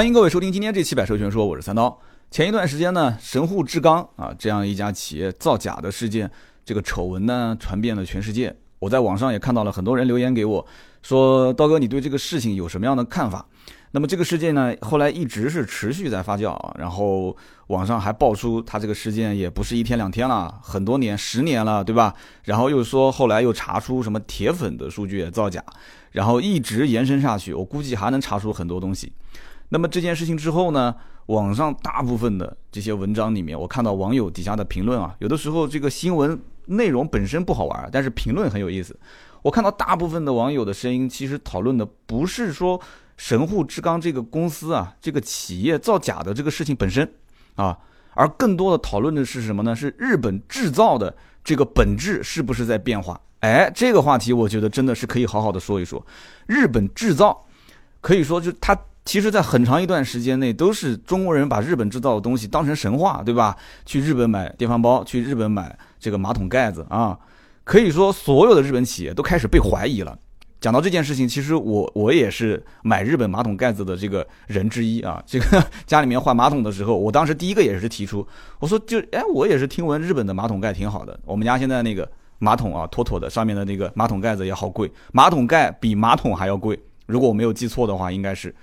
欢迎各位收听今天这期百车全说，我是三刀。前一段时间呢，神户制钢啊这样一家企业造假的事件，这个丑闻呢传遍了全世界。我在网上也看到了很多人留言给我，说刀哥你对这个事情有什么样的看法？那么这个事件呢，后来一直是持续在发酵啊，然后网上还爆出他这个事件也不是一天两天了，很多年十年了，对吧？然后又说后来又查出什么铁粉的数据也造假，然后一直延伸下去，我估计还能查出很多东西。那么这件事情之后呢，网上大部分的这些文章里面，我看到网友底下的评论啊，有的时候这个新闻内容本身不好玩，但是评论很有意思。我看到大部分的网友的声音，其实讨论的不是说神户制钢这个公司啊，这个企业造假的这个事情本身啊，而更多的讨论的是什么呢？是日本制造的这个本质是不是在变化？哎，这个话题我觉得真的是可以好好的说一说。日本制造可以说就它。其实，在很长一段时间内，都是中国人把日本制造的东西当成神话，对吧？去日本买电饭煲，去日本买这个马桶盖子啊，可以说所有的日本企业都开始被怀疑了。讲到这件事情，其实我我也是买日本马桶盖子的这个人之一啊。这个家里面换马桶的时候，我当时第一个也是提出，我说就哎，我也是听闻日本的马桶盖挺好的。我们家现在那个马桶啊，妥妥的，上面的那个马桶盖子也好贵，马桶盖比马桶还要贵。如果我没有记错的话，应该是。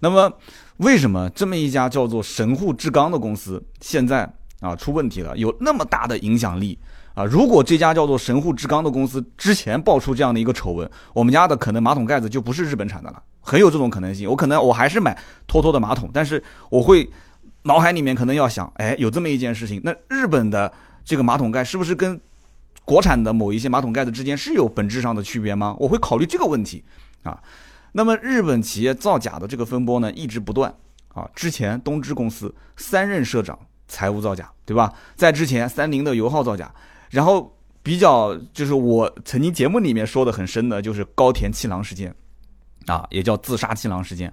那么，为什么这么一家叫做神户制钢的公司现在啊出问题了，有那么大的影响力啊？如果这家叫做神户制钢的公司之前爆出这样的一个丑闻，我们家的可能马桶盖子就不是日本产的了，很有这种可能性。我可能我还是买拖拖的马桶，但是我会脑海里面可能要想，哎，有这么一件事情，那日本的这个马桶盖是不是跟国产的某一些马桶盖子之间是有本质上的区别吗？我会考虑这个问题啊。那么日本企业造假的这个风波呢，一直不断啊。之前东芝公司三任社长财务造假，对吧？在之前三菱的油耗造假，然后比较就是我曾经节目里面说的很深的，就是高田气囊事件，啊，也叫自杀气囊事件。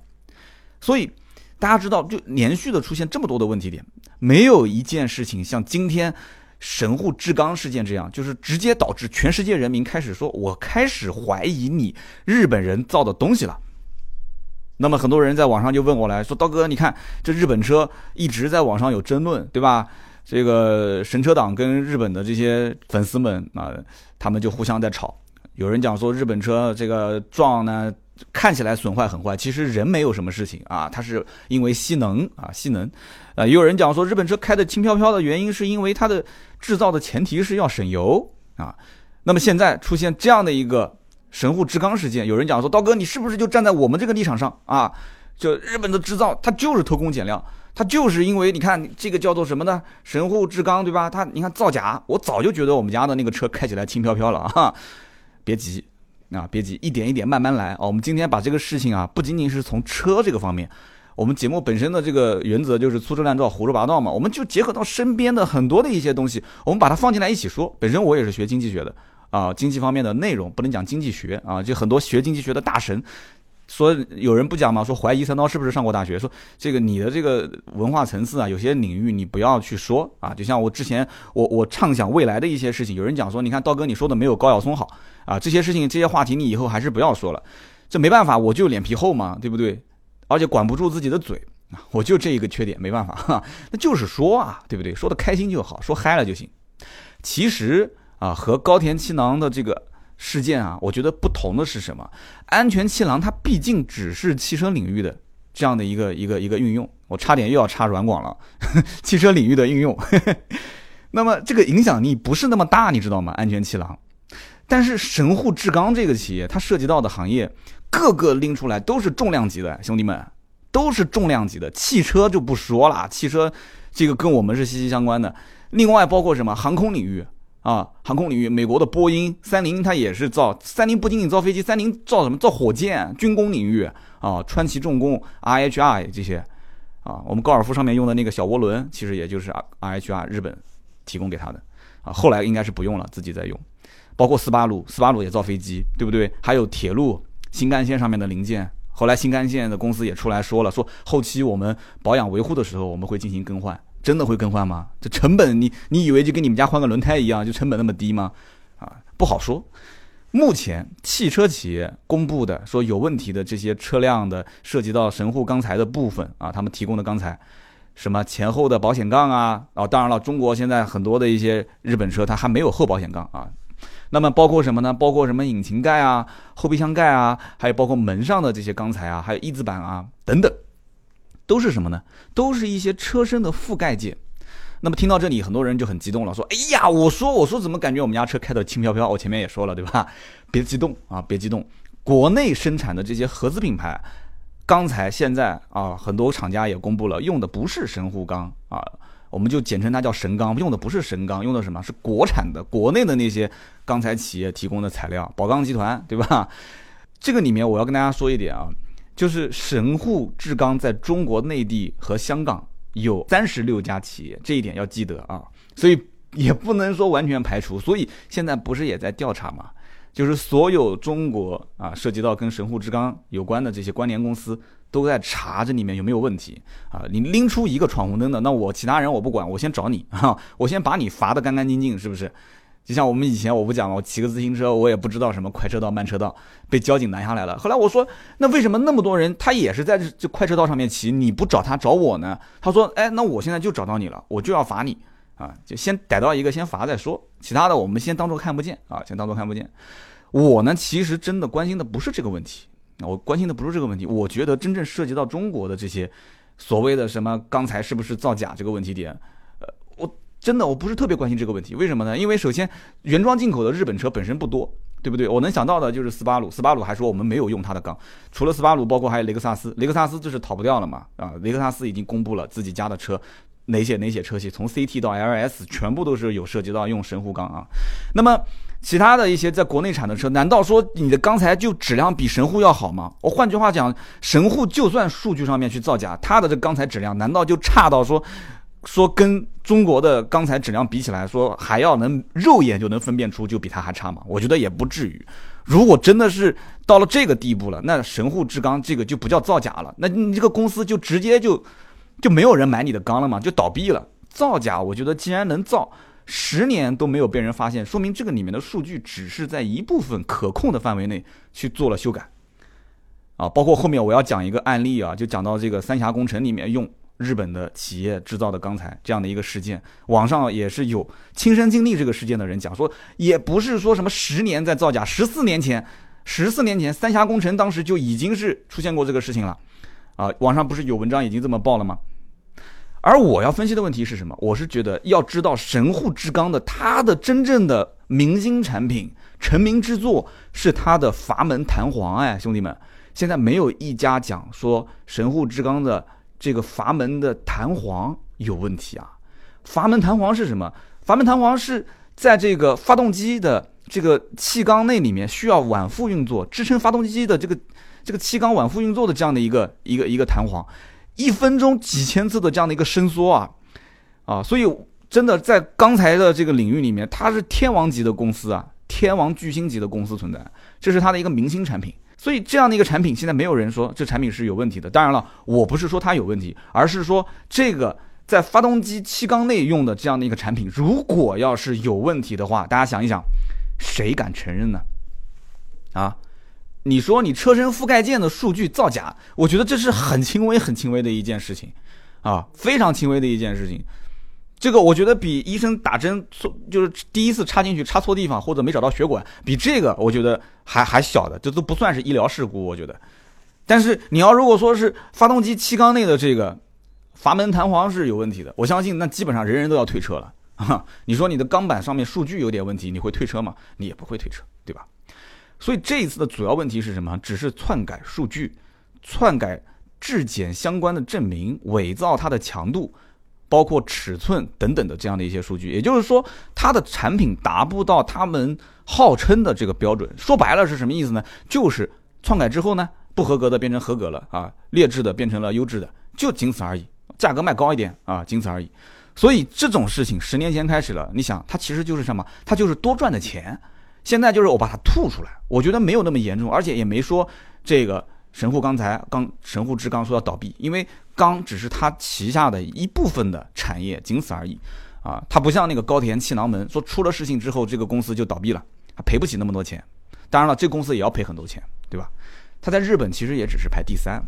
所以大家知道，就连续的出现这么多的问题点，没有一件事情像今天。神户制钢事件这样，就是直接导致全世界人民开始说，我开始怀疑你日本人造的东西了。那么很多人在网上就问我来说，刀哥，你看这日本车一直在网上有争论，对吧？这个神车党跟日本的这些粉丝们啊，他们就互相在吵。有人讲说日本车这个撞呢。看起来损坏很坏，其实人没有什么事情啊，它是因为吸能啊，吸能。呃，也有人讲说日本车开的轻飘飘的原因是因为它的制造的前提是要省油啊。那么现在出现这样的一个神户制钢事件，有人讲说刀哥，你是不是就站在我们这个立场上啊？就日本的制造它就是偷工减料，它就是因为你看这个叫做什么呢？神户制钢对吧？它你看造假，我早就觉得我们家的那个车开起来轻飘飘了啊，别急。啊，别急，一点一点慢慢来啊。我们今天把这个事情啊，不仅仅是从车这个方面，我们节目本身的这个原则就是粗制滥造、胡说八道嘛。我们就结合到身边的很多的一些东西，我们把它放进来一起说。本身我也是学经济学的啊，经济方面的内容不能讲经济学啊，就很多学经济学的大神。说有人不讲吗？说怀疑三刀是不是上过大学？说这个你的这个文化层次啊，有些领域你不要去说啊。就像我之前我我畅想未来的一些事情，有人讲说，你看刀哥你说的没有高晓松好啊。这些事情这些话题你以后还是不要说了。这没办法，我就脸皮厚嘛，对不对？而且管不住自己的嘴，我就这一个缺点，没办法哈。那就是说啊，对不对？说的开心就好，说嗨了就行。其实啊，和高田七郎的这个。事件啊，我觉得不同的是什么？安全气囊它毕竟只是汽车领域的这样的一个一个一个运用，我差点又要插软广了，汽车领域的运用。那么这个影响力不是那么大，你知道吗？安全气囊，但是神户制钢这个企业，它涉及到的行业，个个拎出来都是重量级的，兄弟们，都是重量级的。汽车就不说了，汽车这个跟我们是息息相关的。另外包括什么航空领域。啊，航空领域，美国的波音、三菱，它也是造。三菱不仅仅造飞机，三菱造什么？造火箭。军工领域啊，川崎重工、RHR 这些啊，我们高尔夫上面用的那个小涡轮，其实也就是 RHR 日本提供给他的啊。后来应该是不用了，自己在用。包括斯巴鲁，斯巴鲁也造飞机，对不对？还有铁路新干线上面的零件，后来新干线的公司也出来说了，说后期我们保养维护的时候，我们会进行更换。真的会更换吗？这成本，你你以为就跟你们家换个轮胎一样，就成本那么低吗？啊，不好说。目前汽车企业公布的说有问题的这些车辆的涉及到神户钢材的部分啊，他们提供的钢材，什么前后的保险杠啊，啊，当然了，中国现在很多的一些日本车它还没有后保险杠啊。那么包括什么呢？包括什么引擎盖啊、后备箱盖啊，还有包括门上的这些钢材啊，还有翼子板啊等等，都是什么呢？都是一些车身的覆盖件。那么听到这里，很多人就很激动了，说：“哎呀，我说我说怎么感觉我们家车开的轻飘飘？我前面也说了，对吧？别激动啊，别激动。国内生产的这些合资品牌钢材，现在啊，很多厂家也公布了，用的不是神户钢啊，我们就简称它叫神钢，用的不是神钢，用的什么是国产的，国内的那些钢材企业提供的材料，宝钢集团，对吧？这个里面我要跟大家说一点啊，就是神户制钢在中国内地和香港。有三十六家企业，这一点要记得啊，所以也不能说完全排除。所以现在不是也在调查嘛？就是所有中国啊，涉及到跟神户制钢有关的这些关联公司，都在查这里面有没有问题啊。你拎出一个闯红灯的，那我其他人我不管，我先找你啊，我先把你罚的干干净净，是不是？就像我们以前我不讲了，我骑个自行车，我也不知道什么快车道、慢车道，被交警拦下来了。后来我说，那为什么那么多人他也是在这这快车道上面骑，你不找他找我呢？他说，哎，那我现在就找到你了，我就要罚你啊，就先逮到一个先罚再说，其他的我们先当做看不见啊，先当做看不见。我呢，其实真的关心的不是这个问题，我关心的不是这个问题。我觉得真正涉及到中国的这些所谓的什么钢材是不是造假这个问题点。真的，我不是特别关心这个问题，为什么呢？因为首先，原装进口的日本车本身不多，对不对？我能想到的就是斯巴鲁，斯巴鲁还说我们没有用它的钢，除了斯巴鲁，包括还有雷克萨斯，雷克萨斯就是逃不掉了嘛？啊，雷克萨斯已经公布了自己家的车哪些哪些车系，从 CT 到 LS 全部都是有涉及到用神户钢啊。那么其他的一些在国内产的车，难道说你的钢材就质量比神户要好吗？我换句话讲，神户就算数据上面去造假，它的这钢材质量难道就差到说？说跟中国的钢材质量比起来，说还要能肉眼就能分辨出，就比它还差吗？我觉得也不至于。如果真的是到了这个地步了，那神户制钢这个就不叫造假了，那你这个公司就直接就就没有人买你的钢了嘛，就倒闭了。造假，我觉得既然能造十年都没有被人发现，说明这个里面的数据只是在一部分可控的范围内去做了修改。啊，包括后面我要讲一个案例啊，就讲到这个三峡工程里面用。日本的企业制造的钢材这样的一个事件，网上也是有亲身经历这个事件的人讲说，也不是说什么十年在造假，十四年前，十四年前三峡工程当时就已经是出现过这个事情了，啊，网上不是有文章已经这么报了吗？而我要分析的问题是什么？我是觉得要知道神户制钢的它的真正的明星产品成名之作是它的阀门弹簧，哎，兄弟们，现在没有一家讲说神户制钢的。这个阀门的弹簧有问题啊！阀门弹簧是什么？阀门弹簧是在这个发动机的这个气缸内里面需要往复运作，支撑发动机的这个这个气缸往复运作的这样的一个一个一个弹簧，一分钟几千次的这样的一个伸缩啊啊！所以真的在刚才的这个领域里面，它是天王级的公司啊，天王巨星级的公司存在，这是它的一个明星产品。所以这样的一个产品，现在没有人说这产品是有问题的。当然了，我不是说它有问题，而是说这个在发动机气缸内用的这样的一个产品，如果要是有问题的话，大家想一想，谁敢承认呢？啊，你说你车身覆盖件的数据造假，我觉得这是很轻微、很轻微的一件事情，啊，非常轻微的一件事情。这个我觉得比医生打针错，就是第一次插进去插错地方或者没找到血管，比这个我觉得还还小的，这都不算是医疗事故，我觉得。但是你要如果说是发动机气缸内的这个阀门弹簧是有问题的，我相信那基本上人人都要退车了。你说你的钢板上面数据有点问题，你会退车吗？你也不会退车，对吧？所以这一次的主要问题是什么？只是篡改数据、篡改质检相关的证明、伪造它的强度。包括尺寸等等的这样的一些数据，也就是说，它的产品达不到他们号称的这个标准。说白了是什么意思呢？就是篡改之后呢，不合格的变成合格了啊，劣质的变成了优质的，就仅此而已。价格卖高一点啊，仅此而已。所以这种事情十年前开始了，你想，它其实就是什么？它就是多赚的钱。现在就是我把它吐出来，我觉得没有那么严重，而且也没说这个。神户钢材、刚神户制钢说要倒闭，因为钢只是他旗下的一部分的产业，仅此而已。啊，它不像那个高田气囊门，说出了事情之后，这个公司就倒闭了，他赔不起那么多钱。当然了，这公司也要赔很多钱，对吧？它在日本其实也只是排第三。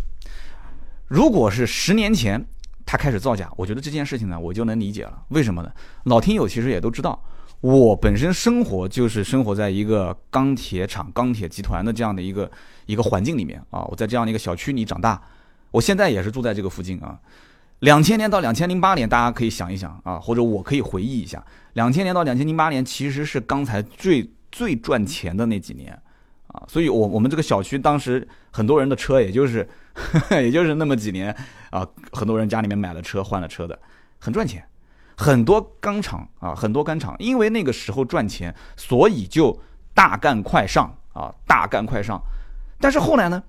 如果是十年前它开始造假，我觉得这件事情呢，我就能理解了。为什么呢？老听友其实也都知道，我本身生活就是生活在一个钢铁厂、钢铁集团的这样的一个一个环境里面啊。我在这样的一个小区里长大，我现在也是住在这个附近啊。两千年到两千零八年，大家可以想一想啊，或者我可以回忆一下，两千年到两千零八年其实是钢材最最赚钱的那几年啊，所以我我们这个小区当时很多人的车，也就是 也就是那么几年啊，很多人家里面买了车换了车的，很赚钱，很多钢厂啊，很多钢厂因为那个时候赚钱，所以就大干快上啊，大干快上，但是后来呢，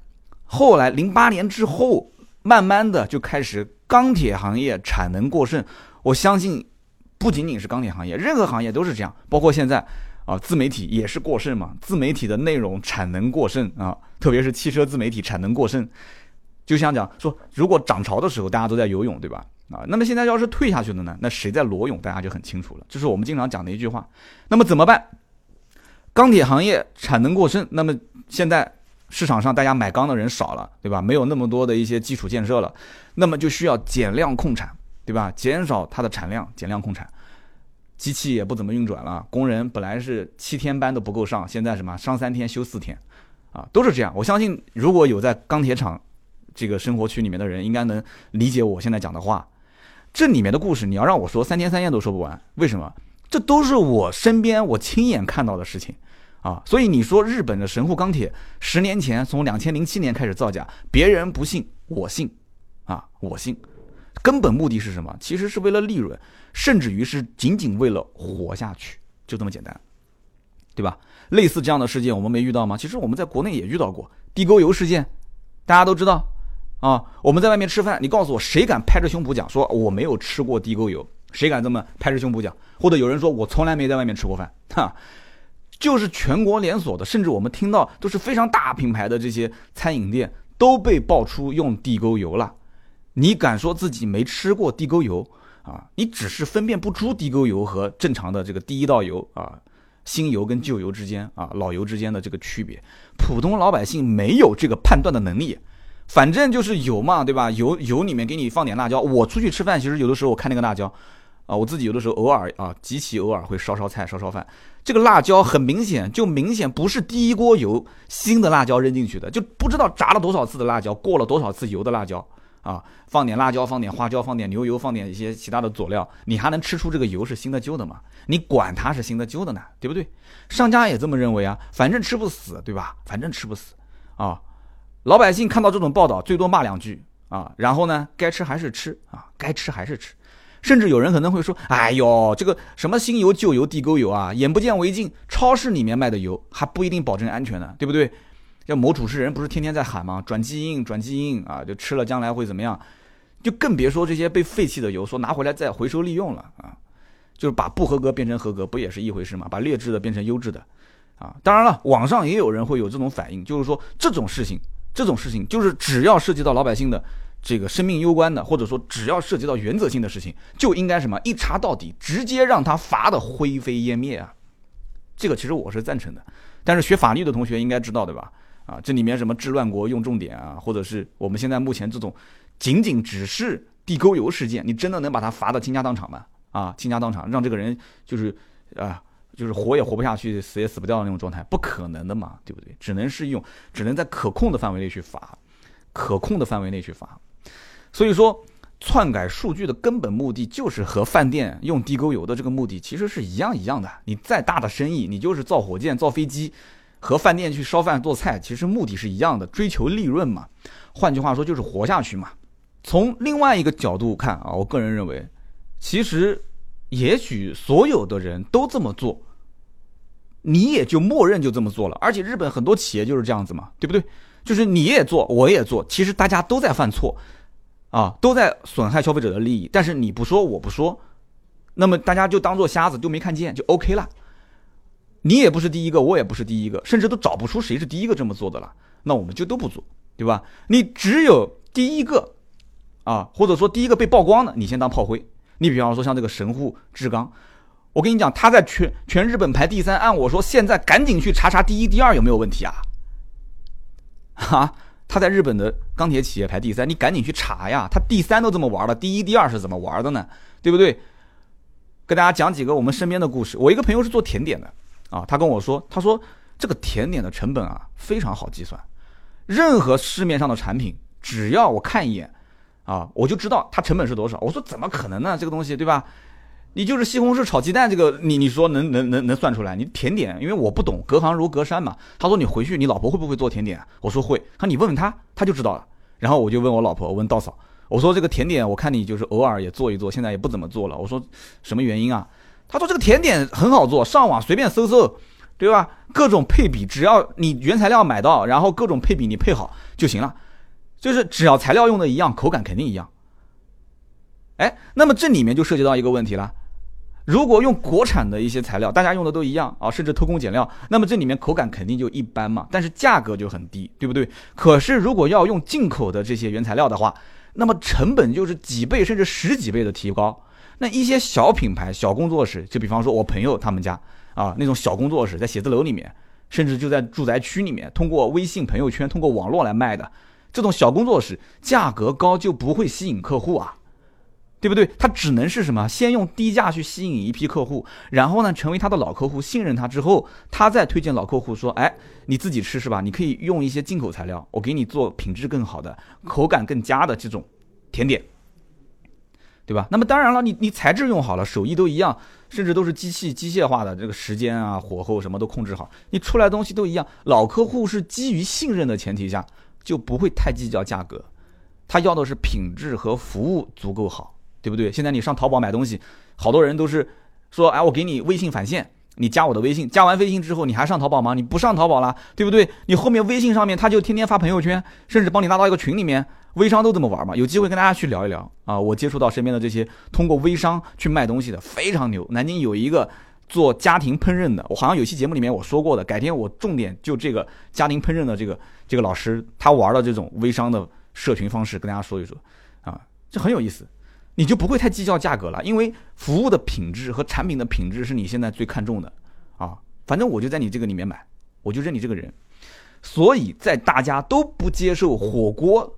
后来零八年之后，慢慢的就开始。钢铁行业产能过剩，我相信不仅仅是钢铁行业，任何行业都是这样。包括现在啊，自媒体也是过剩嘛，自媒体的内容产能过剩啊，特别是汽车自媒体产能过剩。就像讲说，如果涨潮的时候大家都在游泳，对吧？啊，那么现在要是退下去了呢？那谁在裸泳？大家就很清楚了。这是我们经常讲的一句话。那么怎么办？钢铁行业产能过剩，那么现在。市场上大家买钢的人少了，对吧？没有那么多的一些基础建设了，那么就需要减量控产，对吧？减少它的产量，减量控产，机器也不怎么运转了，工人本来是七天班都不够上，现在什么上三天休四天，啊，都是这样。我相信如果有在钢铁厂这个生活区里面的人，应该能理解我现在讲的话。这里面的故事，你要让我说三天三夜都说不完。为什么？这都是我身边我亲眼看到的事情。啊，所以你说日本的神户钢铁十年前从两千零七年开始造假，别人不信，我信，啊，我信，根本目的是什么？其实是为了利润，甚至于是仅仅为了活下去，就这么简单，对吧？类似这样的事件我们没遇到吗？其实我们在国内也遇到过地沟油事件，大家都知道啊。我们在外面吃饭，你告诉我谁敢拍着胸脯讲说我没有吃过地沟油？谁敢这么拍着胸脯讲？或者有人说我从来没在外面吃过饭，哈。就是全国连锁的，甚至我们听到都是非常大品牌的这些餐饮店都被爆出用地沟油了。你敢说自己没吃过地沟油啊？你只是分辨不出地沟油和正常的这个第一道油啊，新油跟旧油之间啊，老油之间的这个区别，普通老百姓没有这个判断的能力。反正就是油嘛，对吧？油油里面给你放点辣椒。我出去吃饭，其实有的时候我看那个辣椒。啊，我自己有的时候偶尔啊，极其偶尔会烧烧菜、烧烧饭。这个辣椒很明显，就明显不是第一锅油新的辣椒扔进去的，就不知道炸了多少次的辣椒，过了多少次油的辣椒啊。放点辣椒，放点花椒，放点牛油，放点一些其他的佐料，你还能吃出这个油是新的旧的吗？你管它是新的旧的呢，对不对？商家也这么认为啊，反正吃不死，对吧？反正吃不死啊。老百姓看到这种报道，最多骂两句啊，然后呢，该吃还是吃啊，该吃还是吃。甚至有人可能会说：“哎呦，这个什么新油旧油地沟油啊，眼不见为净。超市里面卖的油还不一定保证安全呢，对不对？”要某主持人不是天天在喊吗？转基因，转基因啊，就吃了将来会怎么样？就更别说这些被废弃的油，说拿回来再回收利用了啊，就是把不合格变成合格，不也是一回事吗？把劣质的变成优质的啊。当然了，网上也有人会有这种反应，就是说这种事情，这种事情就是只要涉及到老百姓的。这个生命攸关的，或者说只要涉及到原则性的事情，就应该什么一查到底，直接让他罚的灰飞烟灭啊！这个其实我是赞成的，但是学法律的同学应该知道对吧？啊，这里面什么治乱国用重点啊，或者是我们现在目前这种仅仅只是地沟油事件，你真的能把他罚的倾家荡产吗？啊，倾家荡产，让这个人就是啊，就是活也活不下去，死也死不掉的那种状态，不可能的嘛，对不对？只能是用，只能在可控的范围内去罚，可控的范围内去罚。所以说，篡改数据的根本目的就是和饭店用地沟油的这个目的其实是一样一样的。你再大的生意，你就是造火箭、造飞机，和饭店去烧饭做菜，其实目的是一样的，追求利润嘛。换句话说，就是活下去嘛。从另外一个角度看啊，我个人认为，其实也许所有的人都这么做，你也就默认就这么做了。而且日本很多企业就是这样子嘛，对不对？就是你也做，我也做，其实大家都在犯错。啊，都在损害消费者的利益，但是你不说，我不说，那么大家就当做瞎子，就没看见，就 OK 了。你也不是第一个，我也不是第一个，甚至都找不出谁是第一个这么做的了，那我们就都不做，对吧？你只有第一个，啊，或者说第一个被曝光的，你先当炮灰。你比方说像这个神户制钢，我跟你讲，他在全全日本排第三，按我说，现在赶紧去查查第一、第二有没有问题啊！哈，他在日本的钢铁企业排第三，你赶紧去查呀！他第三都这么玩了，第一、第二是怎么玩的呢？对不对？跟大家讲几个我们身边的故事。我一个朋友是做甜点的啊，他跟我说，他说这个甜点的成本啊非常好计算，任何市面上的产品，只要我看一眼啊，我就知道它成本是多少。我说怎么可能呢？这个东西对吧？你就是西红柿炒鸡蛋这个，你你说能能能能算出来？你甜点，因为我不懂，隔行如隔山嘛。他说你回去，你老婆会不会做甜点？我说会。他说你问问他，他就知道了。然后我就问我老婆，问道嫂，我说这个甜点，我看你就是偶尔也做一做，现在也不怎么做了。我说什么原因啊？他说这个甜点很好做，上网随便搜搜，对吧？各种配比，只要你原材料买到，然后各种配比你配好就行了，就是只要材料用的一样，口感肯定一样。哎，那么这里面就涉及到一个问题了。如果用国产的一些材料，大家用的都一样啊，甚至偷工减料，那么这里面口感肯定就一般嘛，但是价格就很低，对不对？可是如果要用进口的这些原材料的话，那么成本就是几倍甚至十几倍的提高。那一些小品牌、小工作室，就比方说我朋友他们家啊，那种小工作室在写字楼里面，甚至就在住宅区里面，通过微信朋友圈、通过网络来卖的这种小工作室，价格高就不会吸引客户啊。对不对？他只能是什么？先用低价去吸引一批客户，然后呢，成为他的老客户，信任他之后，他再推荐老客户说：“哎，你自己吃是吧？你可以用一些进口材料，我给你做品质更好的、口感更佳的这种甜点，对吧？那么当然了，你你材质用好了，手艺都一样，甚至都是机器机械化的，这个时间啊、火候什么都控制好，你出来东西都一样。老客户是基于信任的前提下，就不会太计较价格，他要的是品质和服务足够好。”对不对？现在你上淘宝买东西，好多人都是说，哎，我给你微信返现，你加我的微信，加完微信之后，你还上淘宝吗？你不上淘宝了，对不对？你后面微信上面他就天天发朋友圈，甚至帮你拉到一个群里面，微商都这么玩嘛？有机会跟大家去聊一聊啊！我接触到身边的这些通过微商去卖东西的非常牛。南京有一个做家庭烹饪的，我好像有期节目里面我说过的，改天我重点就这个家庭烹饪的这个这个老师他玩的这种微商的社群方式跟大家说一说啊，这很有意思。你就不会太计较价格了，因为服务的品质和产品的品质是你现在最看重的啊。反正我就在你这个里面买，我就认你这个人。所以在大家都不接受火锅，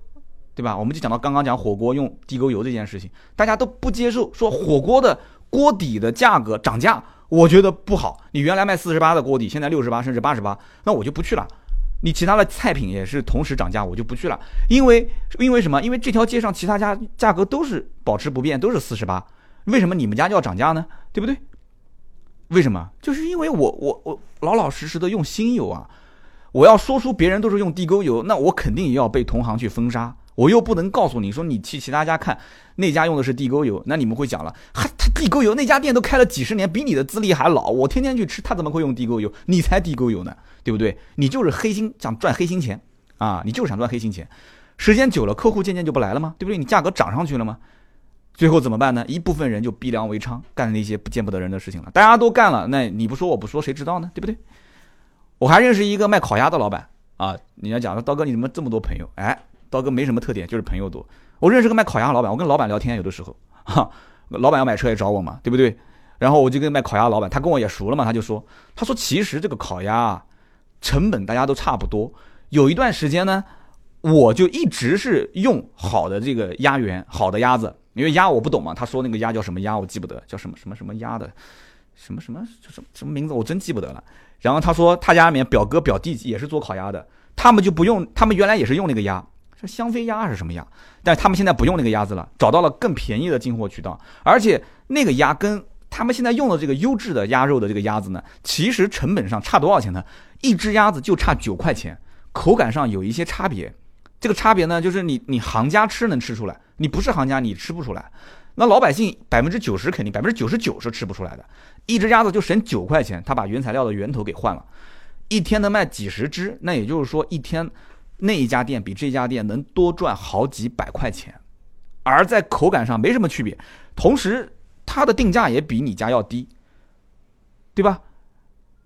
对吧？我们就讲到刚刚讲火锅用地沟油这件事情，大家都不接受说火锅的锅底的价格涨价，我觉得不好。你原来卖四十八的锅底，现在六十八甚至八十八，那我就不去了。你其他的菜品也是同时涨价，我就不去了，因为因为什么？因为这条街上其他家价格都是保持不变，都是四十八，为什么你们家就要涨价呢？对不对？为什么？就是因为我我我老老实实的用新油啊，我要说出别人都是用地沟油，那我肯定也要被同行去封杀。我又不能告诉你说你去其他家看，那家用的是地沟油，那你们会讲了，哈，他地沟油那家店都开了几十年，比你的资历还老，我天天去吃，他怎么会用地沟油？你才地沟油呢，对不对？你就是黑心，想赚黑心钱啊！你就是想赚黑心钱，时间久了，客户渐渐就不来了吗？对不对？你价格涨上去了吗？最后怎么办呢？一部分人就逼良为娼，干那些不见不得人的事情了。大家都干了，那你不说我不说，谁知道呢？对不对？我还认识一个卖烤鸭的老板啊，人家讲说刀哥你怎么这么多朋友？哎。刀哥没什么特点，就是朋友多。我认识个卖烤鸭老板，我跟老板聊天，有的时候，哈，老板要买车也找我嘛，对不对？然后我就跟卖烤鸭老板，他跟我也熟了嘛，他就说，他说其实这个烤鸭啊成本大家都差不多。有一段时间呢，我就一直是用好的这个鸭源，好的鸭子，因为鸭我不懂嘛。他说那个鸭叫什么鸭，我记不得，叫什么什么什么鸭的，什么什么什么什么名字，我真记不得了。然后他说他家里面表哥表弟也是做烤鸭的，他们就不用，他们原来也是用那个鸭。这香妃鸭是什么鸭？但是他们现在不用那个鸭子了，找到了更便宜的进货渠道，而且那个鸭跟他们现在用的这个优质的鸭肉的这个鸭子呢，其实成本上差多少钱呢？一只鸭子就差九块钱，口感上有一些差别。这个差别呢，就是你你行家吃能吃出来，你不是行家你吃不出来。那老百姓百分之九十肯定百分之九十九是吃不出来的。一只鸭子就省九块钱，他把原材料的源头给换了，一天能卖几十只，那也就是说一天。那一家店比这家店能多赚好几百块钱，而在口感上没什么区别，同时它的定价也比你家要低，对吧？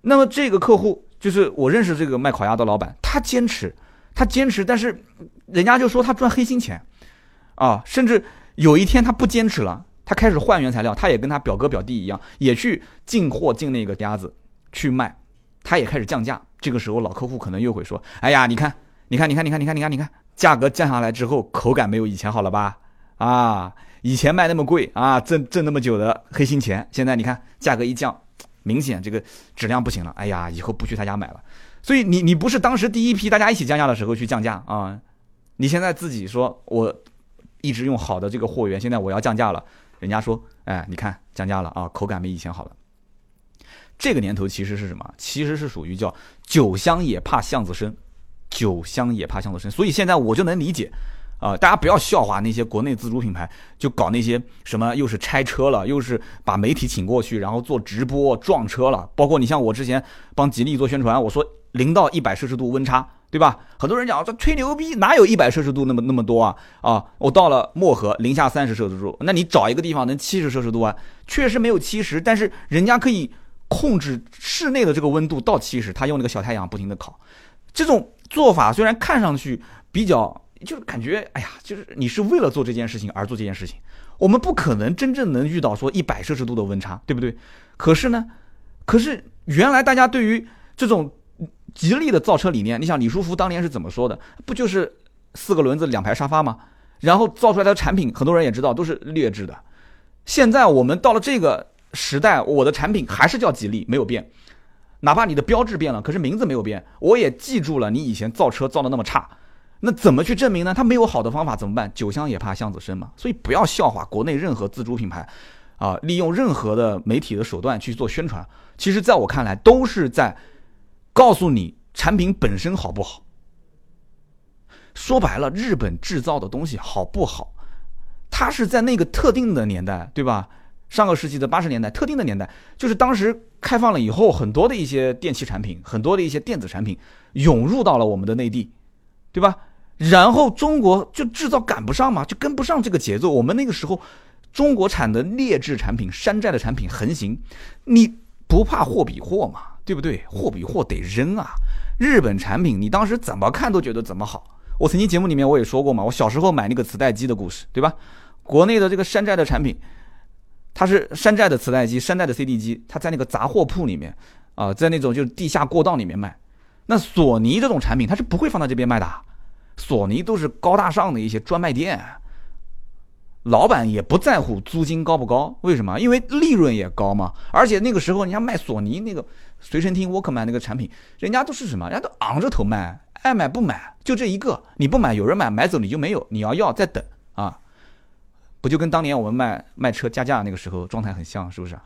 那么这个客户就是我认识这个卖烤鸭的老板，他坚持，他坚持，但是人家就说他赚黑心钱，啊，甚至有一天他不坚持了，他开始换原材料，他也跟他表哥表弟一样，也去进货进那个鸭子去卖，他也开始降价。这个时候老客户可能又会说：“哎呀，你看，你看，你看，你看，你看，你看，你看，价格降下来之后，口感没有以前好了吧？啊，以前卖那么贵啊，挣挣那么久的黑心钱，现在你看价格一降，明显这个质量不行了。哎呀，以后不去他家买了。所以你你不是当时第一批大家一起降价的时候去降价啊？你现在自己说我一直用好的这个货源，现在我要降价了。”人家说，哎，你看降价了啊，口感没以前好了。这个年头其实是什么？其实是属于叫酒香也怕巷子深，酒香也怕巷子深。所以现在我就能理解，啊，大家不要笑话那些国内自主品牌，就搞那些什么又是拆车了，又是把媒体请过去，然后做直播撞车了。包括你像我之前帮吉利做宣传，我说零到一百摄氏度温差。对吧？很多人讲这吹牛逼，哪有一百摄氏度那么那么多啊？啊，我到了漠河零下三十摄氏度，那你找一个地方能七十摄氏度啊？确实没有七十，但是人家可以控制室内的这个温度到七十，他用那个小太阳不停的烤。这种做法虽然看上去比较，就是感觉哎呀，就是你是为了做这件事情而做这件事情。我们不可能真正能遇到说一百摄氏度的温差，对不对？可是呢，可是原来大家对于这种。吉利的造车理念，你想李书福当年是怎么说的？不就是四个轮子两排沙发吗？然后造出来的产品，很多人也知道都是劣质的。现在我们到了这个时代，我的产品还是叫吉利，没有变。哪怕你的标志变了，可是名字没有变。我也记住了你以前造车造的那么差，那怎么去证明呢？他没有好的方法怎么办？酒香也怕巷子深嘛。所以不要笑话国内任何自主品牌，啊，利用任何的媒体的手段去做宣传。其实在我看来，都是在。告诉你产品本身好不好？说白了，日本制造的东西好不好？它是在那个特定的年代，对吧？上个世纪的八十年代，特定的年代，就是当时开放了以后，很多的一些电器产品，很多的一些电子产品涌入到了我们的内地，对吧？然后中国就制造赶不上嘛，就跟不上这个节奏。我们那个时候，中国产的劣质产品、山寨的产品横行，你不怕货比货嘛？对不对？货比货得扔啊！日本产品你当时怎么看都觉得怎么好。我曾经节目里面我也说过嘛，我小时候买那个磁带机的故事，对吧？国内的这个山寨的产品，它是山寨的磁带机、山寨的 CD 机，它在那个杂货铺里面啊，在那种就是地下过道里面卖。那索尼这种产品它是不会放到这边卖的，索尼都是高大上的一些专卖店。老板也不在乎租金高不高，为什么？因为利润也高嘛。而且那个时候，人家卖索尼那个随身听 Walkman 那个产品，人家都是什么？人家都昂着头卖，爱买不买，就这一个。你不买，有人买，买走你就没有。你要要再等，不就跟当年我们卖卖车加价那个时候状态很像，是不是？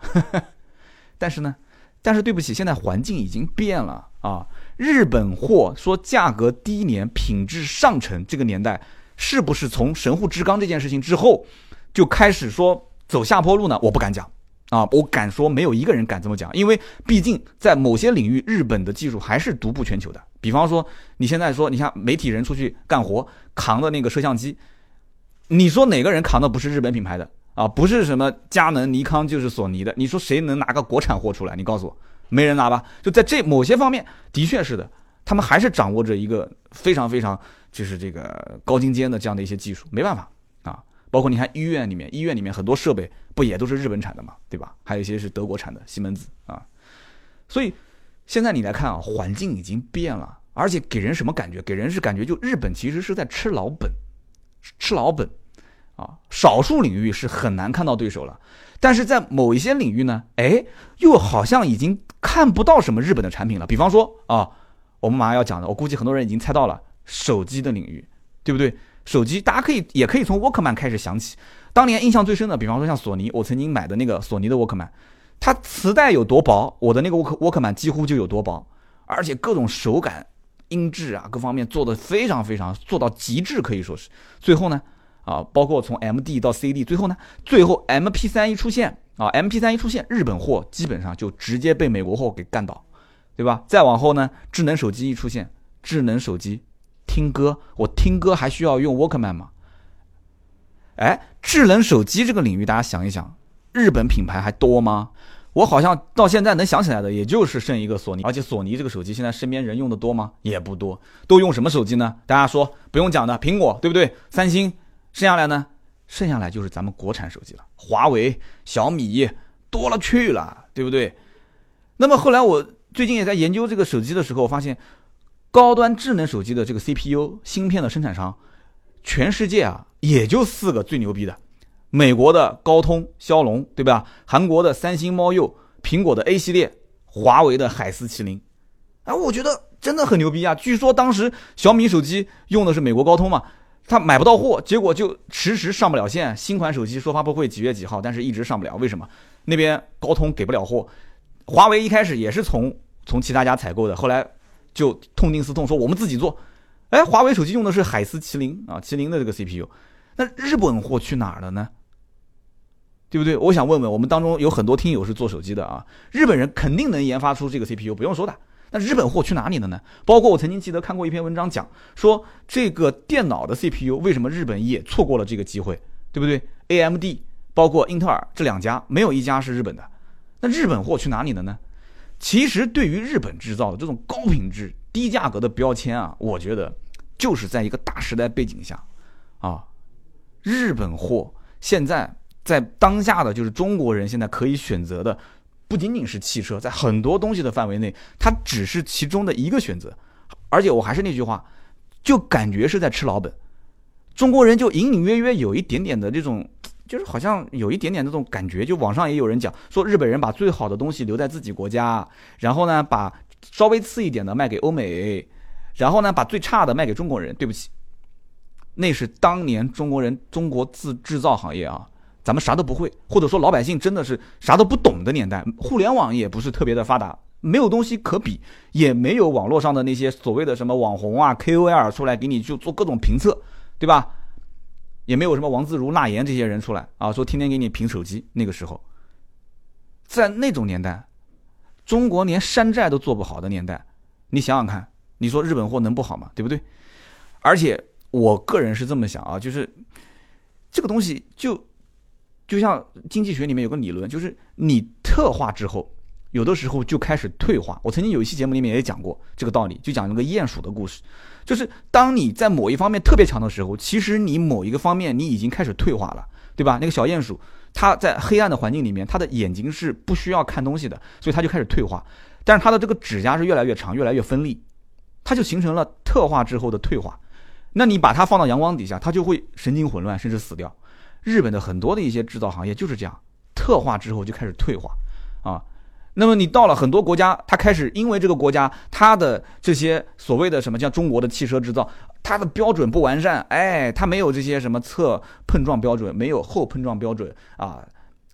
但是呢，但是对不起，现在环境已经变了啊。日本货说价格低廉、品质上乘，这个年代。是不是从神户制钢这件事情之后，就开始说走下坡路呢？我不敢讲，啊，我敢说没有一个人敢这么讲，因为毕竟在某些领域，日本的技术还是独步全球的。比方说，你现在说，你像媒体人出去干活扛的那个摄像机，你说哪个人扛的不是日本品牌的啊？不是什么佳能、尼康就是索尼的，你说谁能拿个国产货出来？你告诉我，没人拿吧？就在这某些方面，的确是的，他们还是掌握着一个非常非常。就是这个高精尖的这样的一些技术，没办法啊。包括你看医院里面，医院里面很多设备不也都是日本产的嘛，对吧？还有一些是德国产的西门子啊。所以现在你来看啊，环境已经变了，而且给人什么感觉？给人是感觉就日本其实是在吃老本，吃老本啊。少数领域是很难看到对手了，但是在某一些领域呢，哎，又好像已经看不到什么日本的产品了。比方说啊，我们马上要讲的，我估计很多人已经猜到了。手机的领域，对不对？手机大家可以也可以从沃克曼开始想起。当年印象最深的，比方说像索尼，我曾经买的那个索尼的沃克曼，它磁带有多薄，我的那个沃克沃克曼几乎就有多薄，而且各种手感、音质啊，各方面做的非常非常做到极致，可以说是。最后呢，啊，包括从 MD 到 CD，最后呢，最后 MP3 一出现啊，MP3 一出现，日本货基本上就直接被美国货给干倒，对吧？再往后呢，智能手机一出现，智能手机。听歌，我听歌还需要用 Walkman 吗？哎，智能手机这个领域，大家想一想，日本品牌还多吗？我好像到现在能想起来的，也就是剩一个索尼。而且索尼这个手机，现在身边人用的多吗？也不多。都用什么手机呢？大家说不用讲的，苹果对不对？三星，剩下来呢，剩下来就是咱们国产手机了，华为、小米多了去了，对不对？那么后来我最近也在研究这个手机的时候，我发现高端智能手机的这个 CPU 芯片的生产商，全世界啊也就四个最牛逼的：美国的高通骁龙，对吧？韩国的三星猫鼬，苹果的 A 系列，华为的海思麒麟。哎，我觉得真的很牛逼啊！据说当时小米手机用的是美国高通嘛。他买不到货，结果就迟迟上不了线。新款手机说发布会几月几号，但是一直上不了。为什么？那边高通给不了货。华为一开始也是从从其他家采购的，后来就痛定思痛，说我们自己做。哎，华为手机用的是海思麒麟啊，麒麟的这个 CPU。那日本货去哪儿了呢？对不对？我想问问，我们当中有很多听友是做手机的啊，日本人肯定能研发出这个 CPU，不用说的。那日本货去哪里了呢？包括我曾经记得看过一篇文章讲说，这个电脑的 CPU 为什么日本也错过了这个机会，对不对？AMD 包括英特尔这两家没有一家是日本的，那日本货去哪里了呢？其实对于日本制造的这种高品质、低价格的标签啊，我觉得就是在一个大时代背景下，啊，日本货现在在当下的就是中国人现在可以选择的。不仅仅是汽车，在很多东西的范围内，它只是其中的一个选择。而且我还是那句话，就感觉是在吃老本。中国人就隐隐约约有一点点的这种，就是好像有一点点这种感觉。就网上也有人讲说，日本人把最好的东西留在自己国家，然后呢，把稍微次一点的卖给欧美，然后呢，把最差的卖给中国人。对不起，那是当年中国人中国自制造行业啊。咱们啥都不会，或者说老百姓真的是啥都不懂的年代，互联网也不是特别的发达，没有东西可比，也没有网络上的那些所谓的什么网红啊、KOL 出来给你就做各种评测，对吧？也没有什么王自如、那言这些人出来啊，说天天给你评手机。那个时候，在那种年代，中国连山寨都做不好的年代，你想想看，你说日本货能不好吗？对不对？而且我个人是这么想啊，就是这个东西就。就像经济学里面有个理论，就是你特化之后，有的时候就开始退化。我曾经有一期节目里面也讲过这个道理，就讲那个鼹鼠的故事，就是当你在某一方面特别强的时候，其实你某一个方面你已经开始退化了，对吧？那个小鼹鼠，它在黑暗的环境里面，它的眼睛是不需要看东西的，所以它就开始退化。但是它的这个指甲是越来越长，越来越锋利，它就形成了特化之后的退化。那你把它放到阳光底下，它就会神经混乱，甚至死掉。日本的很多的一些制造行业就是这样，特化之后就开始退化，啊，那么你到了很多国家，它开始因为这个国家它的这些所谓的什么像中国的汽车制造，它的标准不完善，哎，它没有这些什么测碰撞标准，没有后碰撞标准啊，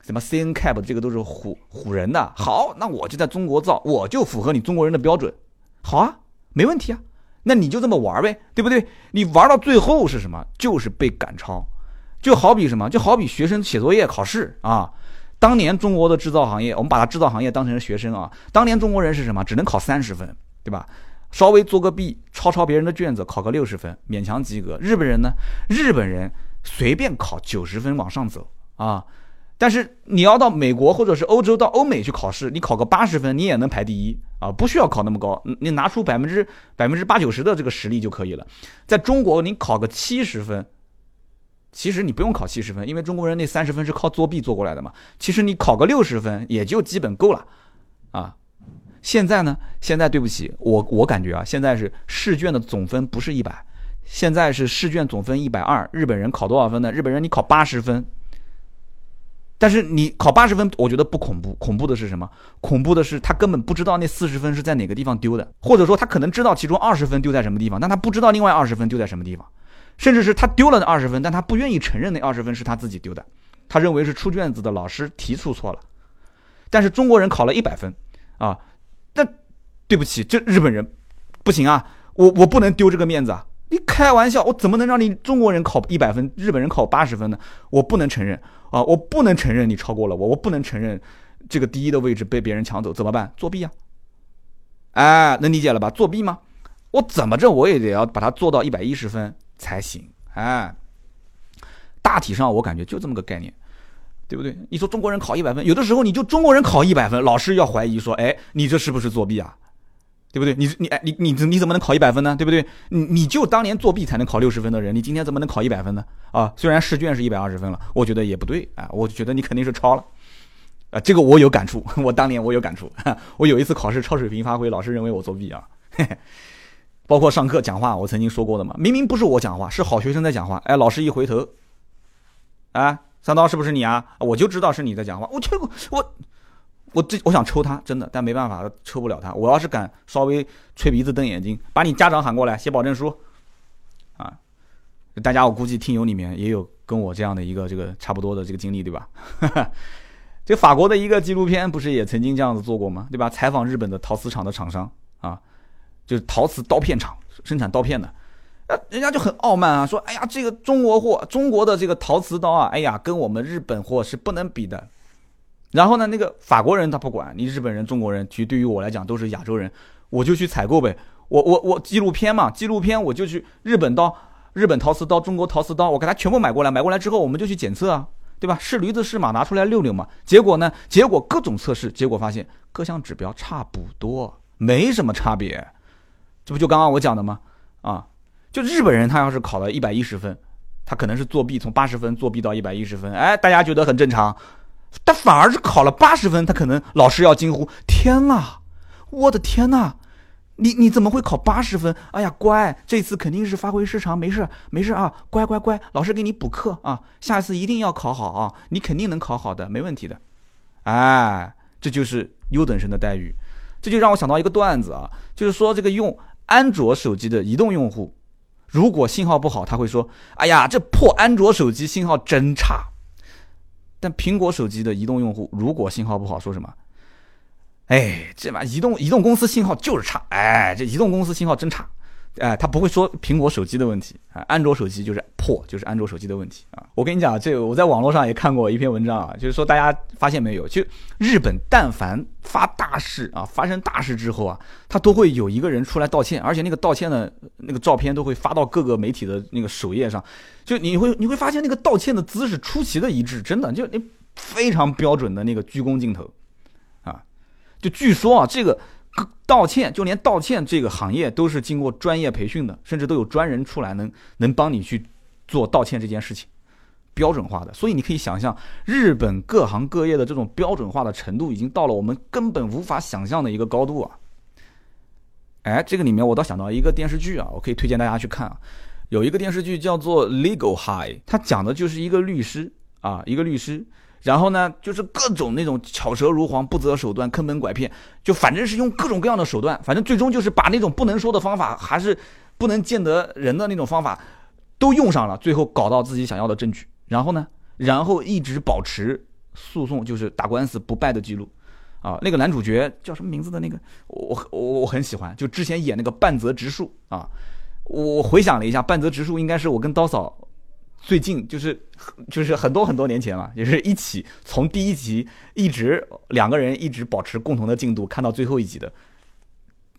什么 C N Cap 这个都是唬唬人的。好，那我就在中国造，我就符合你中国人的标准，好啊，没问题啊，那你就这么玩呗，对不对？你玩到最后是什么？就是被赶超。就好比什么？就好比学生写作业考试啊。当年中国的制造行业，我们把它制造行业当成学生啊。当年中国人是什么？只能考三十分，对吧？稍微作个弊，抄抄别人的卷子，考个六十分，勉强及格。日本人呢？日本人随便考九十分往上走啊。但是你要到美国或者是欧洲到欧美去考试，你考个八十分，你也能排第一啊，不需要考那么高，你拿出百分之百分之八九十的这个实力就可以了。在中国，你考个七十分。其实你不用考七十分，因为中国人那三十分是靠作弊做过来的嘛。其实你考个六十分也就基本够了，啊。现在呢？现在对不起，我我感觉啊，现在是试卷的总分不是一百，现在是试卷总分一百二。日本人考多少分呢？日本人你考八十分，但是你考八十分，我觉得不恐怖，恐怖的是什么？恐怖的是他根本不知道那四十分是在哪个地方丢的，或者说他可能知道其中二十分丢在什么地方，但他不知道另外二十分丢在什么地方。甚至是他丢了那二十分，但他不愿意承认那二十分是他自己丢的，他认为是出卷子的老师提出错了。但是中国人考了一百分，啊，那对不起，这日本人不行啊，我我不能丢这个面子啊！你开玩笑，我怎么能让你中国人考一百分，日本人考八十分呢？我不能承认啊，我不能承认你超过了我，我不能承认这个第一的位置被别人抢走，怎么办？作弊啊！哎，能理解了吧？作弊吗？我怎么着我也得要把它做到一百一十分。才行哎，大体上我感觉就这么个概念，对不对？你说中国人考一百分，有的时候你就中国人考一百分，老师要怀疑说，哎，你这是不是作弊啊？对不对？你你哎你你你怎么能考一百分呢？对不对？你你就当年作弊才能考六十分的人，你今天怎么能考一百分呢？啊，虽然试卷是一百二十分了，我觉得也不对啊，我觉得你肯定是抄了，啊，这个我有感触，我当年我有感触，我有一次考试超水平发挥，老师认为我作弊啊，包括上课讲话，我曾经说过的嘛，明明不是我讲话，是好学生在讲话，哎，老师一回头，啊，三刀是不是你啊？我就知道是你在讲话，我去我。我这我想抽他，真的，但没办法，抽不了他。我要是敢稍微吹鼻子瞪眼睛，把你家长喊过来写保证书，啊，大家我估计听友里面也有跟我这样的一个这个差不多的这个经历，对吧？这法国的一个纪录片不是也曾经这样子做过吗？对吧？采访日本的陶瓷厂的厂商啊，就是陶瓷刀片厂生产刀片的，呃，人家就很傲慢啊，说，哎呀，这个中国货，中国的这个陶瓷刀啊，哎呀，跟我们日本货是不能比的。然后呢，那个法国人他不管你日本人、中国人，其实对于我来讲都是亚洲人，我就去采购呗。我我我纪录片嘛，纪录片我就去日本刀、日本陶瓷刀、中国陶瓷刀，我给他全部买过来。买过来之后，我们就去检测啊，对吧？是驴子是马，拿出来溜溜嘛。结果呢，结果各种测试，结果发现各项指标差不多，没什么差别。这不就刚刚我讲的吗？啊，就日本人他要是考了一百一十分，他可能是作弊，从八十分作弊到一百一十分，哎，大家觉得很正常。他反而是考了八十分，他可能老师要惊呼：“天呐，我的天呐，你你怎么会考八十分？哎呀，乖，这次肯定是发挥失常，没事没事啊，乖乖乖，老师给你补课啊，下次一定要考好啊，你肯定能考好的，没问题的。”哎，这就是优等生的待遇，这就让我想到一个段子啊，就是说这个用安卓手机的移动用户，如果信号不好，他会说：“哎呀，这破安卓手机信号真差。”但苹果手机的移动用户如果信号不好，说什么？哎，这把移动移动公司信号就是差，哎，这移动公司信号真差。哎，他不会说苹果手机的问题啊，安卓手机就是破，就是安卓手机的问题啊。我跟你讲，这个我在网络上也看过一篇文章啊，就是说大家发现没有，就日本但凡发大事啊，发生大事之后啊，他都会有一个人出来道歉，而且那个道歉的那个照片都会发到各个媒体的那个首页上，就你会你会发现那个道歉的姿势出奇的一致，真的就你非常标准的那个鞠躬镜头啊，就据说啊这个。道歉，就连道歉这个行业都是经过专业培训的，甚至都有专人出来能能帮你去做道歉这件事情，标准化的。所以你可以想象，日本各行各业的这种标准化的程度，已经到了我们根本无法想象的一个高度啊！哎，这个里面我倒想到一个电视剧啊，我可以推荐大家去看啊。有一个电视剧叫做《Legal High》，它讲的就是一个律师啊，一个律师。然后呢，就是各种那种巧舌如簧、不择手段、坑蒙拐骗，就反正是用各种各样的手段，反正最终就是把那种不能说的方法，还是不能见得人的那种方法，都用上了，最后搞到自己想要的证据。然后呢，然后一直保持诉讼，就是打官司不败的记录。啊，那个男主角叫什么名字的那个，我我我很喜欢，就之前演那个半泽直树啊。我回想了一下，半泽直树应该是我跟刀嫂。最近就是就是很多很多年前了，也是一起从第一集一直两个人一直保持共同的进度，看到最后一集的，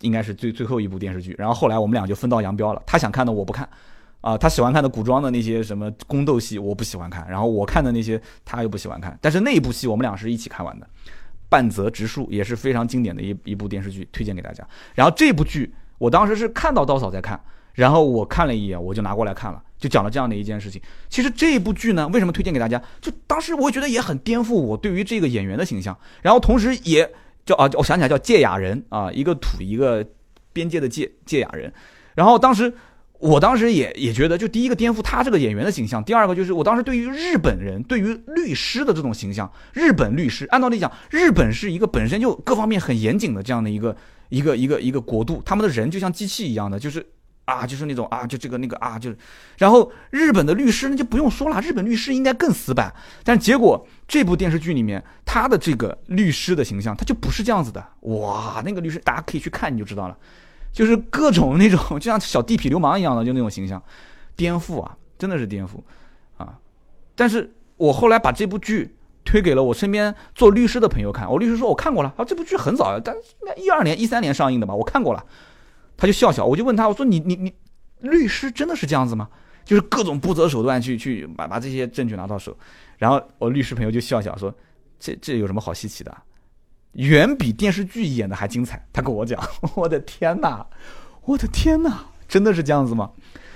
应该是最最后一部电视剧。然后后来我们俩就分道扬镳了，他想看的我不看，啊，他喜欢看的古装的那些什么宫斗戏我不喜欢看，然后我看的那些他又不喜欢看。但是那一部戏我们俩是一起看完的，《半泽直树》也是非常经典的一一部电视剧，推荐给大家。然后这部剧我当时是看到刀嫂在看。然后我看了一眼，我就拿过来看了，就讲了这样的一件事情。其实这部剧呢，为什么推荐给大家？就当时我觉得也很颠覆我对于这个演员的形象。然后同时也叫啊，我想起来叫芥雅人啊，一个土一个边界的界芥雅人。然后当时我当时也也觉得，就第一个颠覆他这个演员的形象，第二个就是我当时对于日本人对于律师的这种形象，日本律师按道理讲，日本是一个本身就各方面很严谨的这样的一个一个一个一个国度，他们的人就像机器一样的，就是。啊，就是那种啊，就这个那个啊，就是，然后日本的律师那就不用说了，日本律师应该更死板。但结果这部电视剧里面，他的这个律师的形象，他就不是这样子的。哇，那个律师大家可以去看你就知道了，就是各种那种就像小地痞流氓一样的，就那种形象，颠覆啊，真的是颠覆啊。但是我后来把这部剧推给了我身边做律师的朋友看，我律师说我看过了啊，这部剧很早，但一二年、一三年上映的吧，我看过了。他就笑笑，我就问他，我说你你你，律师真的是这样子吗？就是各种不择手段去去把把这些证据拿到手，然后我律师朋友就笑笑说，这这有什么好稀奇的？远比电视剧演的还精彩。他跟我讲，我的天哪，我的天哪，真的是这样子吗？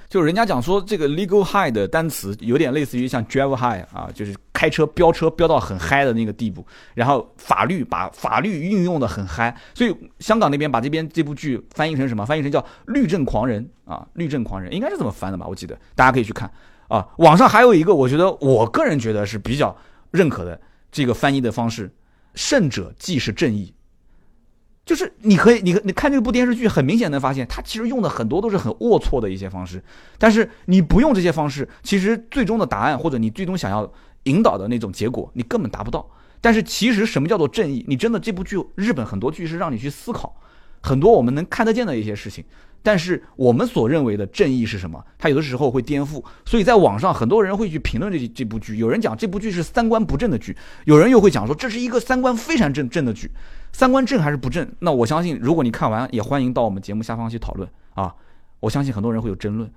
就人家讲说这个 legal high 的单词有点类似于像 drive high 啊，就是开车飙车飙到很嗨的那个地步。然后法律把法律运用的很嗨，所以香港那边把这边这部剧翻译成什么？翻译成叫律政狂人啊，律政狂人应该是这么翻的吧？我记得大家可以去看啊。网上还有一个，我觉得我个人觉得是比较认可的这个翻译的方式，胜者即是正义。就是你可以，你你看这部电视剧，很明显能发现，它其实用的很多都是很龌龊的一些方式。但是你不用这些方式，其实最终的答案或者你最终想要引导的那种结果，你根本达不到。但是其实什么叫做正义？你真的这部剧，日本很多剧是让你去思考很多我们能看得见的一些事情。但是我们所认为的正义是什么？它有的时候会颠覆，所以在网上很多人会去评论这这部剧。有人讲这部剧是三观不正的剧，有人又会讲说这是一个三观非常正正的剧。三观正还是不正？那我相信，如果你看完，也欢迎到我们节目下方去讨论啊！我相信很多人会有争论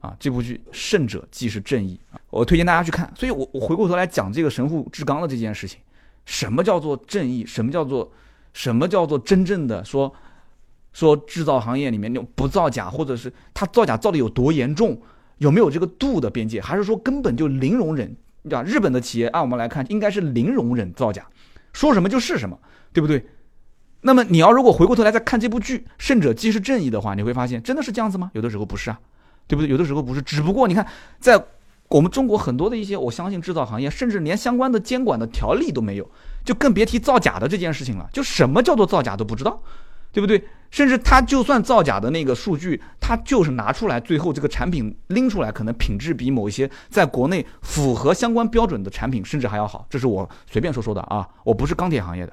啊。这部剧《胜者即是正义》啊，我推荐大家去看。所以，我我回过头来讲这个神户志刚的这件事情，什么叫做正义？什么叫做什么叫做真正的说？说制造行业里面那种不造假，或者是他造假造的有多严重，有没有这个度的边界，还是说根本就零容忍？对吧？日本的企业按我们来看，应该是零容忍造假，说什么就是什么，对不对？那么你要如果回过头来再看这部剧《胜者即是正义》的话，你会发现真的是这样子吗？有的时候不是啊，对不对？有的时候不是，只不过你看，在我们中国很多的一些，我相信制造行业，甚至连相关的监管的条例都没有，就更别提造假的这件事情了。就什么叫做造假都不知道。对不对？甚至他就算造假的那个数据，他就是拿出来，最后这个产品拎出来，可能品质比某一些在国内符合相关标准的产品甚至还要好。这是我随便说说的啊，我不是钢铁行业的。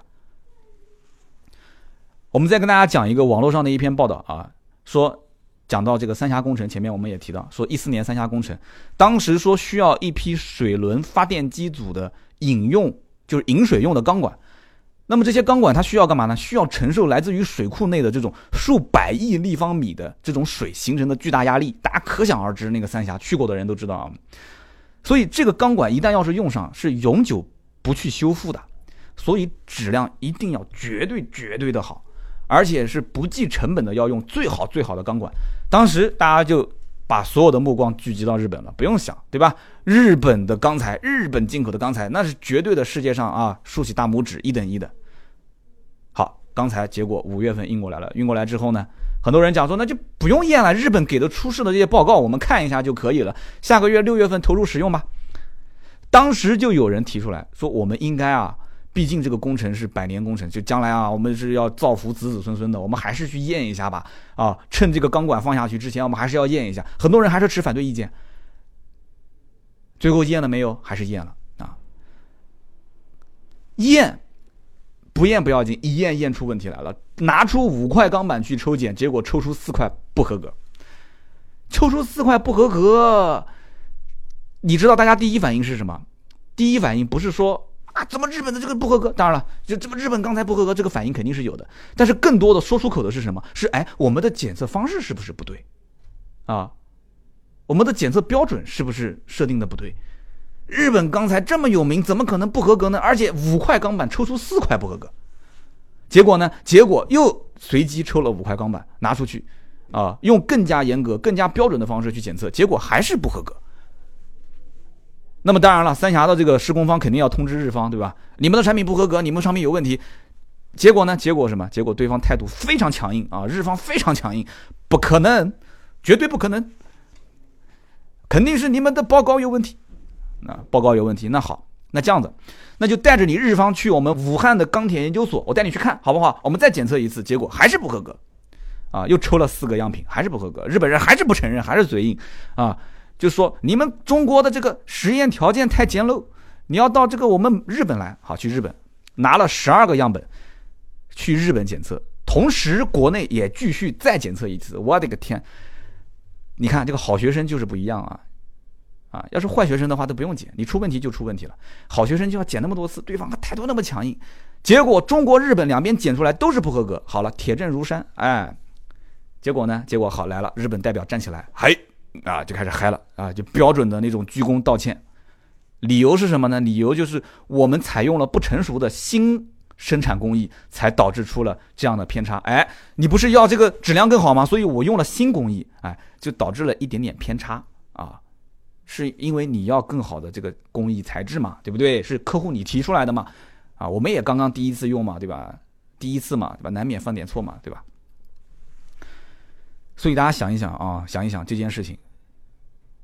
我们再跟大家讲一个网络上的一篇报道啊，说讲到这个三峡工程，前面我们也提到，说一四年三峡工程，当时说需要一批水轮发电机组的饮用，就是饮水用的钢管。那么这些钢管它需要干嘛呢？需要承受来自于水库内的这种数百亿立方米的这种水形成的巨大压力，大家可想而知。那个三峡去过的人都知道啊。所以这个钢管一旦要是用上，是永久不去修复的。所以质量一定要绝对绝对的好，而且是不计成本的要用最好最好的钢管。当时大家就。把所有的目光聚集到日本了，不用想，对吧？日本的钢材，日本进口的钢材，那是绝对的世界上啊，竖起大拇指，一等一的。好，钢材结果五月份运过来了，运过来之后呢，很多人讲说那就不用验了，日本给的出示的这些报告我们看一下就可以了，下个月六月份投入使用吧。当时就有人提出来说，我们应该啊。毕竟这个工程是百年工程，就将来啊，我们是要造福子子孙孙的，我们还是去验一下吧。啊，趁这个钢管放下去之前，我们还是要验一下。很多人还是持反对意见。最后验了没有？还是验了啊？验不验不要紧，一验验出问题来了。拿出五块钢板去抽检，结果抽出四块不合格。抽出四块不合格，你知道大家第一反应是什么？第一反应不是说。啊，怎么日本的这个不合格？当然了，就这么日本钢材不合格，这个反应肯定是有的。但是更多的说出口的是什么？是哎，我们的检测方式是不是不对？啊，我们的检测标准是不是设定的不对？日本钢材这么有名，怎么可能不合格呢？而且五块钢板抽出四块不合格，结果呢？结果又随机抽了五块钢板拿出去，啊，用更加严格、更加标准的方式去检测，结果还是不合格。那么当然了，三峡的这个施工方肯定要通知日方，对吧？你们的产品不合格，你们商品有问题。结果呢？结果什么？结果对方态度非常强硬啊！日方非常强硬，不可能，绝对不可能，肯定是你们的报告有问题。那报告有问题，那好，那这样子，那就带着你日方去我们武汉的钢铁研究所，我带你去看好不好？我们再检测一次，结果还是不合格，啊，又抽了四个样品，还是不合格。日本人还是不承认，还是嘴硬啊。就说你们中国的这个实验条件太简陋，你要到这个我们日本来，好去日本拿了十二个样本，去日本检测，同时国内也继续再检测一次。我的个天！你看这个好学生就是不一样啊，啊，要是坏学生的话都不用检，你出问题就出问题了。好学生就要检那么多次，对方还态度那么强硬，结果中国日本两边检出来都是不合格。好了，铁证如山，哎，结果呢？结果好来了，日本代表站起来，嘿。啊，就开始嗨了啊！就标准的那种鞠躬道歉，理由是什么呢？理由就是我们采用了不成熟的新生产工艺，才导致出了这样的偏差。哎，你不是要这个质量更好吗？所以我用了新工艺，哎，就导致了一点点偏差啊。是因为你要更好的这个工艺材质嘛，对不对？是客户你提出来的嘛？啊，我们也刚刚第一次用嘛，对吧？第一次嘛，对吧？难免犯点错嘛，对吧？所以大家想一想啊，想一想这件事情。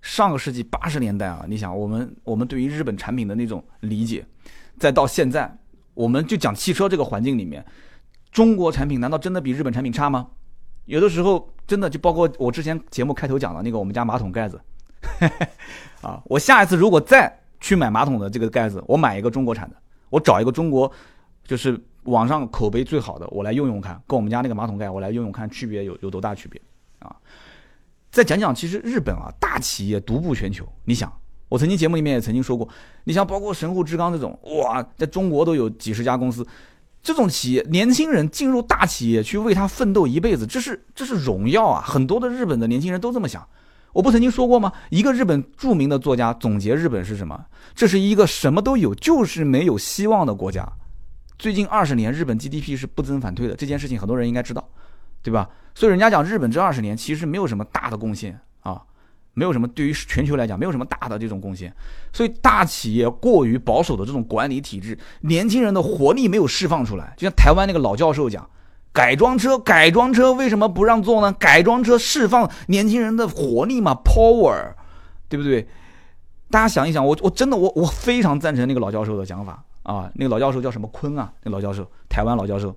上个世纪八十年代啊，你想我们我们对于日本产品的那种理解，再到现在，我们就讲汽车这个环境里面，中国产品难道真的比日本产品差吗？有的时候真的就包括我之前节目开头讲的那个我们家马桶盖子，啊，我下一次如果再去买马桶的这个盖子，我买一个中国产的，我找一个中国就是网上口碑最好的，我来用用看，跟我们家那个马桶盖我来用用看，区别有有多大区别啊？再讲讲，其实日本啊，大企业独步全球。你想，我曾经节目里面也曾经说过，你像包括神户制钢这种，哇，在中国都有几十家公司，这种企业，年轻人进入大企业去为他奋斗一辈子，这是这是荣耀啊！很多的日本的年轻人都这么想。我不曾经说过吗？一个日本著名的作家总结日本是什么？这是一个什么都有，就是没有希望的国家。最近二十年，日本 GDP 是不增反退的，这件事情很多人应该知道，对吧？所以人家讲日本这二十年其实没有什么大的贡献啊，没有什么对于全球来讲没有什么大的这种贡献。所以大企业过于保守的这种管理体制，年轻人的活力没有释放出来。就像台湾那个老教授讲，改装车，改装车为什么不让做呢？改装车释放年轻人的活力嘛，power，对不对？大家想一想，我我真的我我非常赞成那个老教授的讲法啊。那个老教授叫什么坤啊？那老教授，台湾老教授。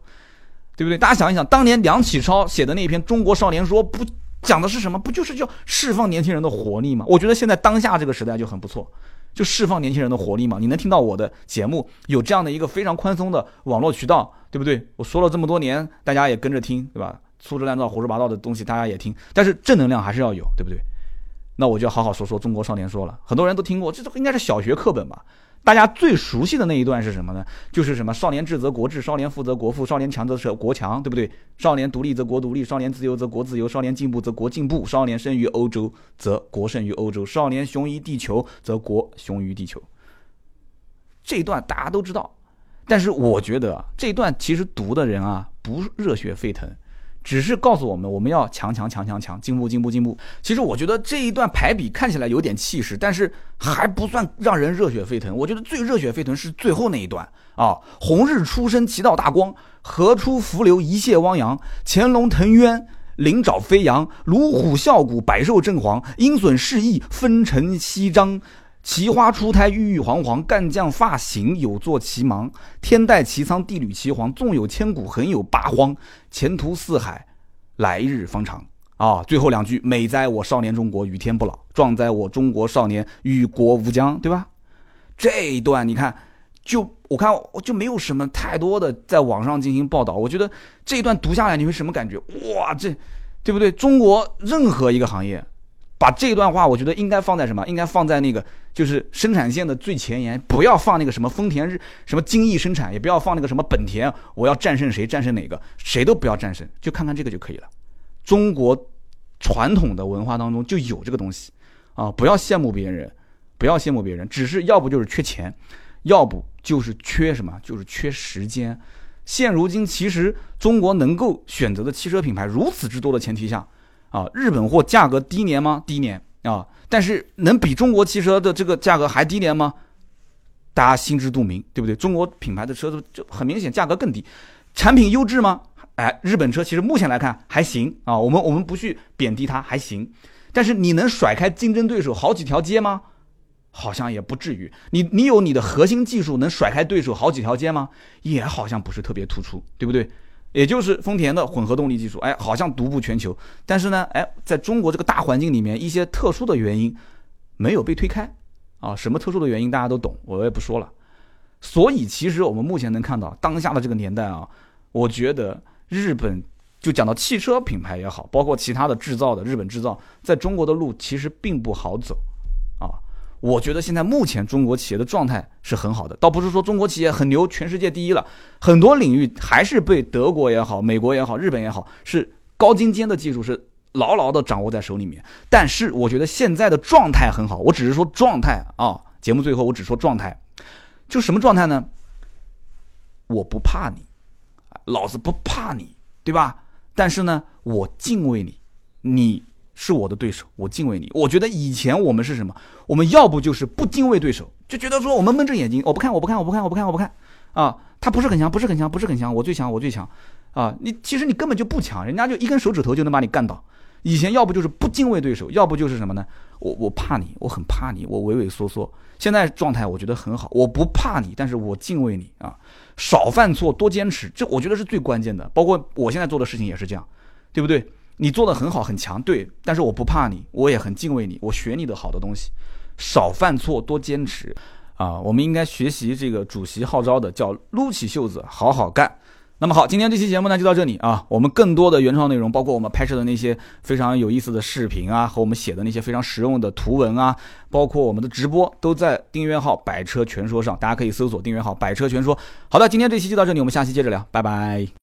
对不对？大家想一想，当年梁启超写的那篇《中国少年说》，不讲的是什么？不就是叫释放年轻人的活力吗？我觉得现在当下这个时代就很不错，就释放年轻人的活力嘛。你能听到我的节目，有这样的一个非常宽松的网络渠道，对不对？我说了这么多年，大家也跟着听，对吧？粗制滥造、胡说八道的东西大家也听，但是正能量还是要有，对不对？那我就好好说说《中国少年说》了。很多人都听过，这应该是小学课本吧？大家最熟悉的那一段是什么呢？就是什么少年智则国智，少年富则国富，少年强则国强，对不对？少年独立则国独立，少年自由则国自由，少年进步则国进步，少年胜于欧洲则国胜于欧洲，少年雄于地球则国雄于地球。这一段大家都知道，但是我觉得这一段其实读的人啊不热血沸腾。只是告诉我们，我们要强强强强强，进步进步进步。其实我觉得这一段排比看起来有点气势，但是还不算让人热血沸腾。我觉得最热血沸腾是最后那一段啊！红日初升，其道大光；河出伏流，一泻汪洋。潜龙腾渊，鳞爪飞扬；乳虎啸谷，百兽震惶。鹰隼试翼，风尘翕张。奇花初胎，郁郁皇皇；干将发硎，有作其芒。天戴其苍，地履其黄。纵有千古，横有八荒。前途似海，来日方长。啊，最后两句：美哉我少年中国，与天不老；壮哉我中国少年，与国无疆。对吧？这一段你看，就我看我就没有什么太多的在网上进行报道。我觉得这一段读下来，你会什么感觉？哇，这对不对？中国任何一个行业。把这段话，我觉得应该放在什么？应该放在那个就是生产线的最前沿，不要放那个什么丰田日什么精益生产，也不要放那个什么本田，我要战胜谁，战胜哪个，谁都不要战胜，就看看这个就可以了。中国传统的文化当中就有这个东西啊，不要羡慕别人，不要羡慕别人，只是要不就是缺钱，要不就是缺什么，就是缺时间。现如今，其实中国能够选择的汽车品牌如此之多的前提下。啊，日本货价格低廉吗？低廉啊，但是能比中国汽车的这个价格还低廉吗？大家心知肚明，对不对？中国品牌的车子就很明显价格更低，产品优质吗？哎，日本车其实目前来看还行啊，我们我们不去贬低它，还行。但是你能甩开竞争对手好几条街吗？好像也不至于。你你有你的核心技术能甩开对手好几条街吗？也好像不是特别突出，对不对？也就是丰田的混合动力技术，哎，好像独步全球。但是呢，哎，在中国这个大环境里面，一些特殊的原因没有被推开啊。什么特殊的原因大家都懂，我也不说了。所以，其实我们目前能看到当下的这个年代啊，我觉得日本就讲到汽车品牌也好，包括其他的制造的日本制造，在中国的路其实并不好走。我觉得现在目前中国企业的状态是很好的，倒不是说中国企业很牛，全世界第一了，很多领域还是被德国也好、美国也好、日本也好，是高精尖的技术是牢牢的掌握在手里面。但是我觉得现在的状态很好，我只是说状态啊。节目最后我只说状态，就什么状态呢？我不怕你，老子不怕你，对吧？但是呢，我敬畏你，你是我的对手，我敬畏你。我觉得以前我们是什么？我们要不就是不敬畏对手，就觉得说我们蒙着眼睛，我不看，我不看，我不看，我不看，我不看，啊，他不是很强，不是很强，不是很强，我最强，我最强，啊，你其实你根本就不强，人家就一根手指头就能把你干倒。以前要不就是不敬畏对手，要不就是什么呢？我我怕你，我很怕你，我畏畏缩缩。现在状态我觉得很好，我不怕你，但是我敬畏你啊！少犯错，多坚持，这我觉得是最关键的。包括我现在做的事情也是这样，对不对？你做的很好很强，对，但是我不怕你，我也很敬畏你，我学你的好的东西，少犯错，多坚持啊！我们应该学习这个主席号召的，叫撸起袖子好好干。那么好，今天这期节目呢就到这里啊。我们更多的原创内容，包括我们拍摄的那些非常有意思的视频啊，和我们写的那些非常实用的图文啊，包括我们的直播，都在订阅号“百车全说”上，大家可以搜索订阅号“百车全说”。好的，今天这期就到这里，我们下期接着聊，拜拜。